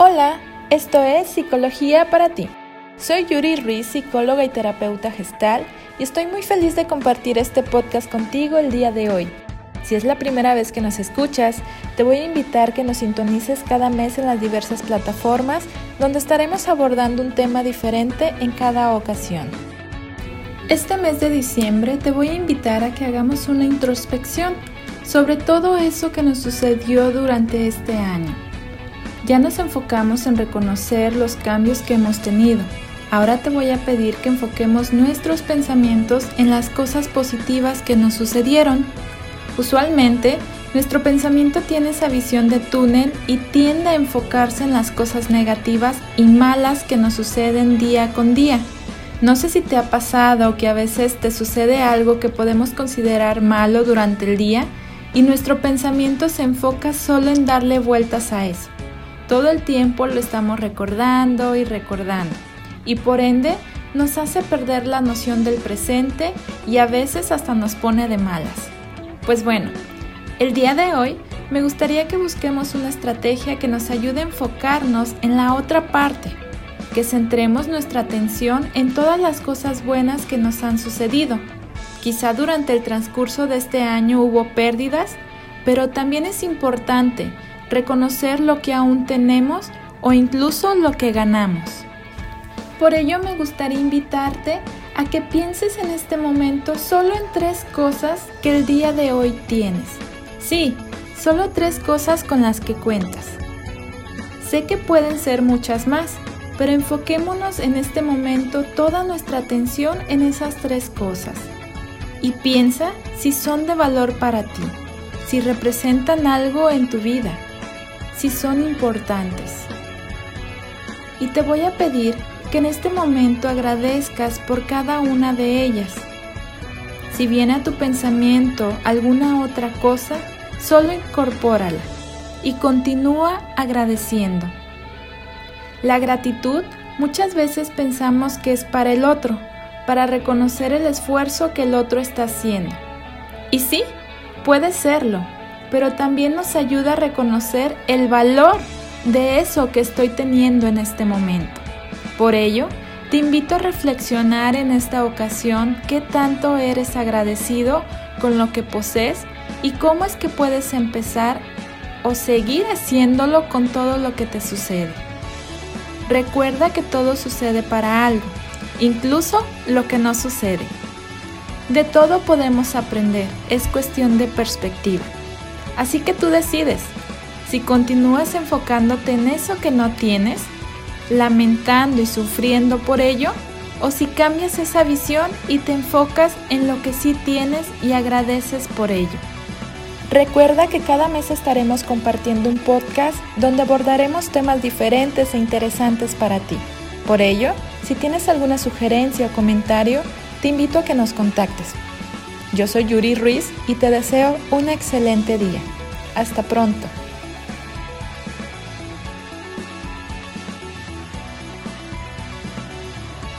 Hola, esto es Psicología para ti. Soy Yuri Ruiz, psicóloga y terapeuta gestal, y estoy muy feliz de compartir este podcast contigo el día de hoy. Si es la primera vez que nos escuchas, te voy a invitar que nos sintonices cada mes en las diversas plataformas donde estaremos abordando un tema diferente en cada ocasión. Este mes de diciembre te voy a invitar a que hagamos una introspección sobre todo eso que nos sucedió durante este año ya nos enfocamos en reconocer los cambios que hemos tenido. Ahora te voy a pedir que enfoquemos nuestros pensamientos en las cosas positivas que nos sucedieron. Usualmente, nuestro pensamiento tiene esa visión de túnel y tiende a enfocarse en las cosas negativas y malas que nos suceden día con día. No sé si te ha pasado que a veces te sucede algo que podemos considerar malo durante el día y nuestro pensamiento se enfoca solo en darle vueltas a eso. Todo el tiempo lo estamos recordando y recordando y por ende nos hace perder la noción del presente y a veces hasta nos pone de malas. Pues bueno, el día de hoy me gustaría que busquemos una estrategia que nos ayude a enfocarnos en la otra parte, que centremos nuestra atención en todas las cosas buenas que nos han sucedido. Quizá durante el transcurso de este año hubo pérdidas, pero también es importante reconocer lo que aún tenemos o incluso lo que ganamos. Por ello me gustaría invitarte a que pienses en este momento solo en tres cosas que el día de hoy tienes. Sí, solo tres cosas con las que cuentas. Sé que pueden ser muchas más, pero enfoquémonos en este momento toda nuestra atención en esas tres cosas. Y piensa si son de valor para ti, si representan algo en tu vida si son importantes. Y te voy a pedir que en este momento agradezcas por cada una de ellas. Si viene a tu pensamiento alguna otra cosa, solo incorpórala y continúa agradeciendo. La gratitud muchas veces pensamos que es para el otro, para reconocer el esfuerzo que el otro está haciendo. Y sí, puede serlo, pero también nos ayuda a reconocer el valor de eso que estoy teniendo en este momento. Por ello, te invito a reflexionar en esta ocasión qué tanto eres agradecido con lo que posees y cómo es que puedes empezar o seguir haciéndolo con todo lo que te sucede. Recuerda que todo sucede para algo, incluso lo que no sucede. De todo podemos aprender, es cuestión de perspectiva. Así que tú decides si continúas enfocándote en eso que no tienes, lamentando y sufriendo por ello, o si cambias esa visión y te enfocas en lo que sí tienes y agradeces por ello. Recuerda que cada mes estaremos compartiendo un podcast donde abordaremos temas diferentes e interesantes para ti. Por ello, si tienes alguna sugerencia o comentario, te invito a que nos contactes. Yo soy Yuri Ruiz y te deseo un excelente día. Hasta pronto.